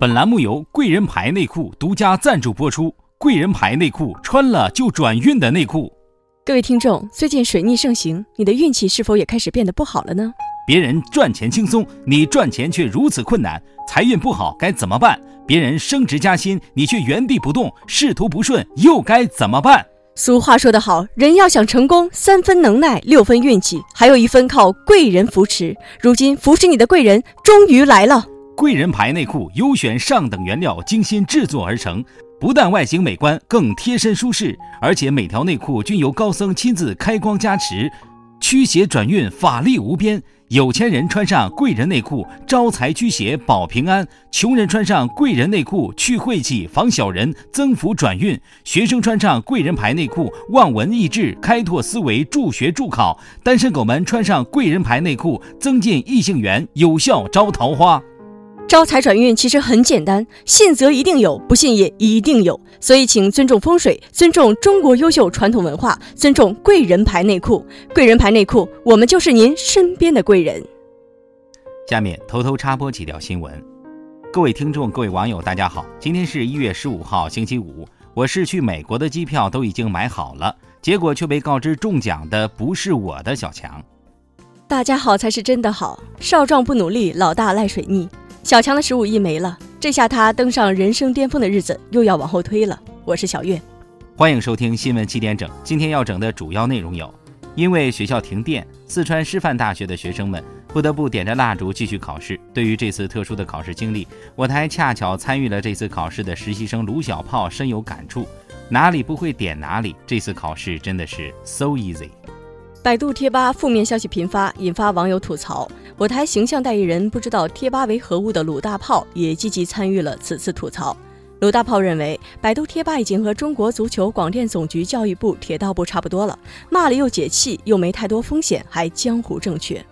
本栏目由贵人牌内裤独家赞助播出。贵人牌内裤，穿了就转运的内裤。各位听众，最近水逆盛行，你的运气是否也开始变得不好了呢？别人赚钱轻松，你赚钱却如此困难，财运不好该怎么办？别人升职加薪，你却原地不动，仕途不顺又该怎么办？俗话说得好，人要想成功，三分能耐，六分运气，还有一分靠贵人扶持。如今扶持你的贵人终于来了。贵人牌内裤优选上等原料，精心制作而成，不但外形美观，更贴身舒适，而且每条内裤均由高僧亲自开光加持，驱邪转运，法力无边。有钱人穿上贵人内裤，招财驱邪保平安；穷人穿上贵人内裤，去晦气防小人，增福转运；学生穿上贵人牌内裤，望闻益智，开拓思维，助学助考；单身狗们穿上贵人牌内裤，增进异性缘，有效招桃花。招财转运其实很简单，信则一定有，不信也一定有。所以，请尊重风水，尊重中国优秀传统文化，尊重贵人牌内裤。贵人牌内裤，我们就是您身边的贵人。下面偷偷插播几条新闻。各位听众，各位网友，大家好，今天是一月十五号，星期五。我是去美国的机票都已经买好了，结果却被告知中奖的不是我的小强。大家好才是真的好，少壮不努力，老大赖水逆。小强的十五亿没了，这下他登上人生巅峰的日子又要往后推了。我是小月，欢迎收听新闻七点整。今天要整的主要内容有：因为学校停电，四川师范大学的学生们不得不点着蜡烛继续考试。对于这次特殊的考试经历，我台恰巧参与了这次考试的实习生卢小炮深有感触。哪里不会点哪里，这次考试真的是 so easy。百度贴吧负面消息频发，引发网友吐槽。我台形象代言人不知道贴吧为何物的鲁大炮也积极参与了此次吐槽。鲁大炮认为，百度贴吧已经和中国足球广电总局、教育部、铁道部差不多了，骂了又解气，又没太多风险，还江湖正确。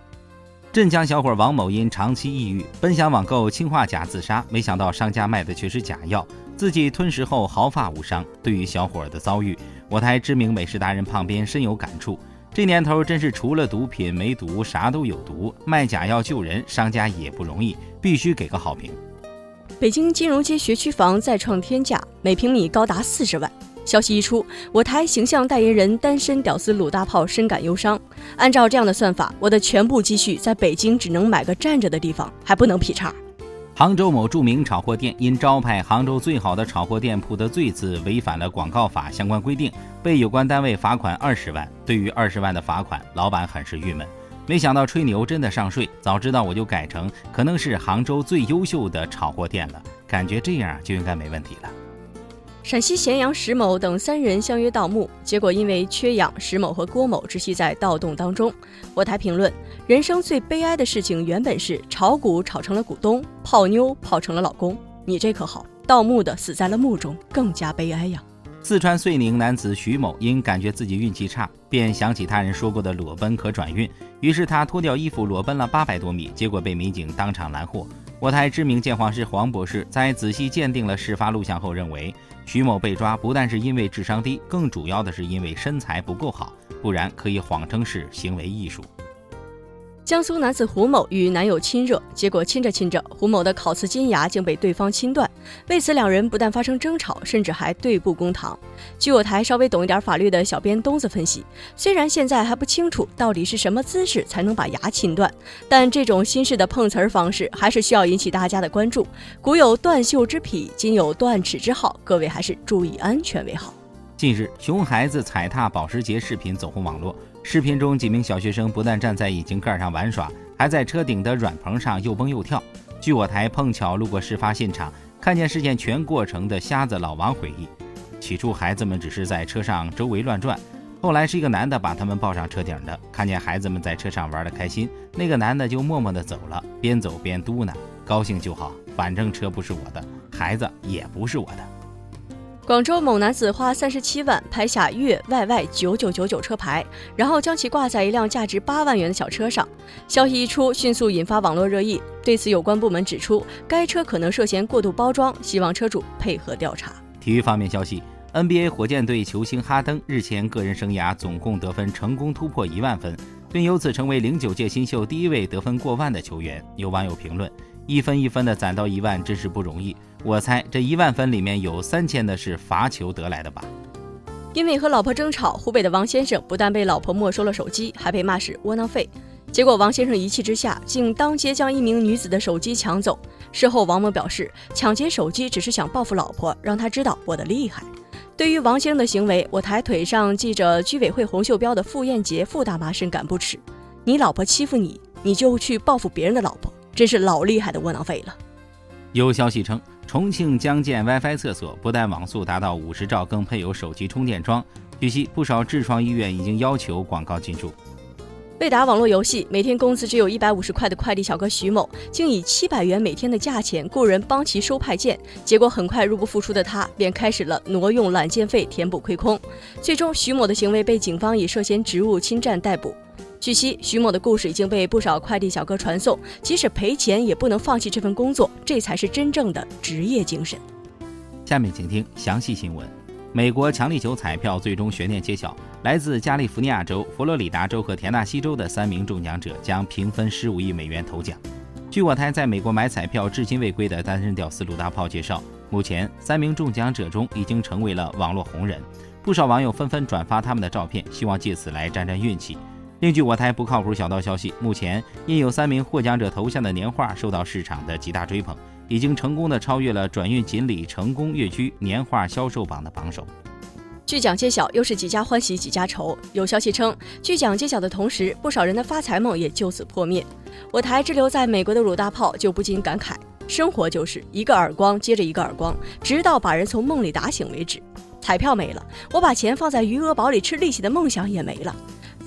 镇江小伙王某因长期抑郁，本想网购氰化钾自杀，没想到商家卖的却是假药，自己吞食后毫发无伤。对于小伙的遭遇，我台知名美食达人胖边深有感触。这年头真是除了毒品没毒，啥都有毒。卖假药救人，商家也不容易，必须给个好评。北京金融街学区房再创天价，每平米高达四十万。消息一出，我台形象代言人单身屌丝鲁大炮深感忧伤。按照这样的算法，我的全部积蓄在北京只能买个站着的地方，还不能劈叉。杭州某著名炒货店因招牌“杭州最好的炒货店铺”的“最”字违反了广告法相关规定，被有关单位罚款二十万。对于二十万的罚款，老板很是郁闷。没想到吹牛真的上税，早知道我就改成可能是杭州最优秀的炒货店了，感觉这样就应该没问题了。陕西咸阳石某等三人相约盗墓，结果因为缺氧，石某和郭某窒息在盗洞当中。我台评论：人生最悲哀的事情，原本是炒股炒成了股东，泡妞泡成了老公。你这可好，盗墓的死在了墓中，更加悲哀呀。四川遂宁男子徐某因感觉自己运气差，便想起他人说过的裸奔可转运，于是他脱掉衣服裸奔了八百多米，结果被民警当场拦获。我台知名鉴黄师黄博士在仔细鉴定了事发录像后认为。徐某被抓不但是因为智商低，更主要的是因为身材不够好，不然可以谎称是行为艺术。江苏男子胡某与男友亲热，结果亲着亲着，胡某的烤瓷金牙竟被对方亲断，为此两人不但发生争吵，甚至还对簿公堂。据我台稍微懂一点法律的小编东子分析，虽然现在还不清楚到底是什么姿势才能把牙亲断，但这种新式的碰瓷儿方式还是需要引起大家的关注。古有断袖之癖，今有断齿之好，各位还是注意安全为好。近日，熊孩子踩踏保时捷视频走红网络。视频中，几名小学生不但站在引擎盖上玩耍，还在车顶的软棚上又蹦又跳。据我台碰巧路过事发现场，看见事件全过程的瞎子老王回忆，起初孩子们只是在车上周围乱转，后来是一个男的把他们抱上车顶的，看见孩子们在车上玩得开心，那个男的就默默地走了，边走边嘟囔：“高兴就好，反正车不是我的，孩子也不是我的。”广州某男子花三十七万拍下粤 YY 九九九九车牌，然后将其挂在一辆价值八万元的小车上。消息一出，迅速引发网络热议。对此，有关部门指出，该车可能涉嫌过度包装，希望车主配合调查。体育方面消息：NBA 火箭队球星哈登日前个人生涯总共得分成功突破一万分，并由此成为零九届新秀第一位得分过万的球员。有网友评论。一分一分的攒到一万，真是不容易。我猜这一万分里面有三千的是罚球得来的吧？因为和老婆争吵，湖北的王先生不但被老婆没收了手机，还被骂是窝囊废。结果王先生一气之下，竟当街将一名女子的手机抢走。事后王某表示，抢劫手机只是想报复老婆，让她知道我的厉害。对于王先生的行为，我台腿上系着居委会红袖标的傅艳杰傅大妈深感不耻。你老婆欺负你，你就去报复别人的老婆，真是老厉害的窝囊废了。有消息称，重庆将建 WiFi 厕所，不但网速达到五十兆，更配有手机充电桩。据悉，不少痔疮医院已经要求广告进驻。为打网络游戏，每天工资只有一百五十块的快递小哥徐某，竟以七百元每天的价钱雇人帮其收派件，结果很快入不敷出的他，便开始了挪用揽件费填补亏空。最终，徐某的行为被警方以涉嫌职务侵占逮捕。据悉，徐某的故事已经被不少快递小哥传颂，即使赔钱也不能放弃这份工作，这才是真正的职业精神。下面请听详细新闻。美国强力球彩票最终悬念揭晓，来自加利福尼亚州、佛罗里达州和田纳西州的三名中奖者将平分十五亿美元头奖。据我台在美国买彩票至今未归的单身屌丝鲁大炮介绍，目前三名中奖者中已经成为了网络红人，不少网友纷纷转发他们的照片，希望借此来沾沾运气。另据我台不靠谱小道消息，目前印有三名获奖者头像的年画受到市场的极大追捧。已经成功的超越了转运锦鲤成功跃居年画销售榜的榜首。据奖揭晓，又是几家欢喜几家愁。有消息称，据奖揭晓的同时，不少人的发财梦也就此破灭。我台滞留在美国的鲁大炮就不禁感慨：生活就是一个耳光接着一个耳光，直到把人从梦里打醒为止。彩票没了，我把钱放在余额宝里吃利息的梦想也没了。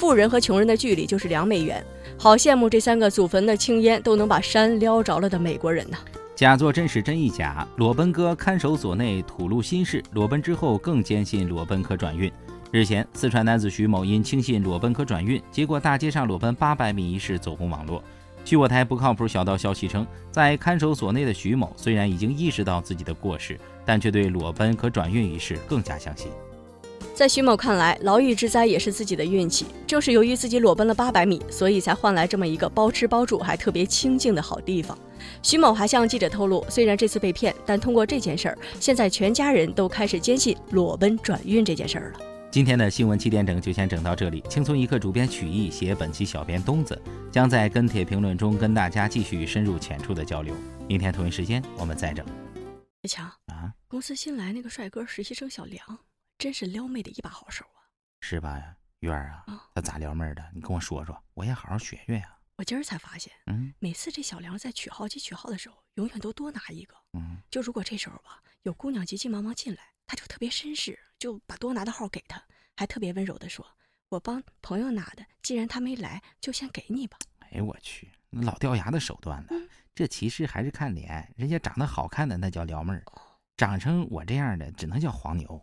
富人和穷人的距离就是两美元。好羡慕这三个祖坟的青烟都能把山撩着了的美国人呢！假作真是真亦假，裸奔哥看守所内吐露心事，裸奔之后更坚信裸奔可转运。日前，四川男子徐某因轻信裸奔可转运，结果大街上裸奔八百米一事走红网络。据我台不靠谱小道消息称，在看守所内的徐某虽然已经意识到自己的过失，但却对裸奔可转运一事更加相信。在徐某看来，牢狱之灾也是自己的运气。正是由于自己裸奔了八百米，所以才换来这么一个包吃包住还特别清静的好地方。徐某还向记者透露，虽然这次被骗，但通过这件事儿，现在全家人都开始坚信裸奔转运这件事儿了。今天的新闻七点整就先整到这里。轻松一刻主编曲艺写本期小编东子将在跟帖评论中跟大家继续深入浅出的交流。明天同一时间我们再整。小强啊，公司新来那个帅哥实习生小梁。真是撩妹的一把好手啊！是吧，月儿啊？他咋撩妹的？你跟我说说，我也好好学学呀。我今儿才发现，嗯，每次这小梁在取号机取号的时候，永远都多拿一个。嗯，就如果这时候吧，有姑娘急急忙忙进来，他就特别绅士，就把多拿的号给她，还特别温柔的说：“我帮朋友拿的，既然他没来，就先给你吧。”哎呦我去，老掉牙的手段呢！这其实还是看脸，人家长得好看的那叫撩妹儿，长成我这样的只能叫黄牛。